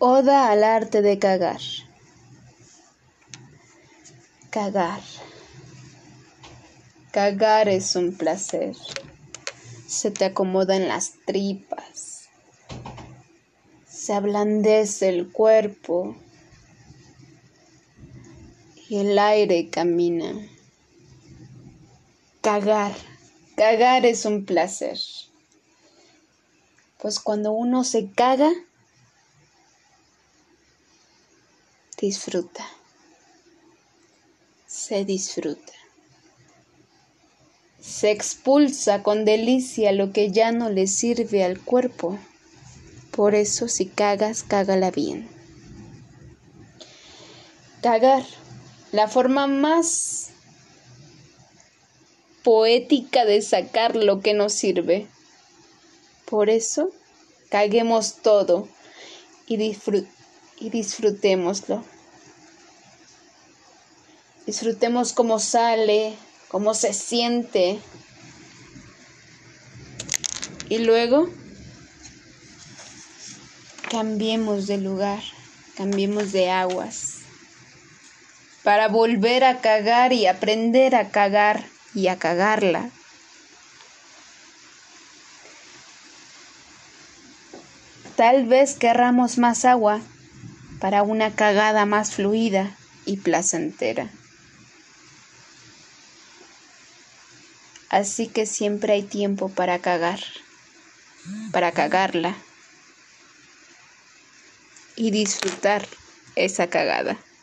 Oda al arte de cagar. Cagar. Cagar es un placer. Se te acomoda en las tripas. Se ablandece el cuerpo. Y el aire camina. Cagar. Cagar es un placer. Pues cuando uno se caga, disfruta. Se disfruta. Se expulsa con delicia lo que ya no le sirve al cuerpo. Por eso si cagas, cágala bien. Cagar, la forma más poética de sacar lo que nos sirve. Por eso, caguemos todo y disfrutemos y disfrutémoslo. Disfrutemos cómo sale, cómo se siente. Y luego cambiemos de lugar, cambiemos de aguas, para volver a cagar y aprender a cagar y a cagarla. Tal vez querramos más agua para una cagada más fluida y placentera. Así que siempre hay tiempo para cagar, para cagarla y disfrutar esa cagada.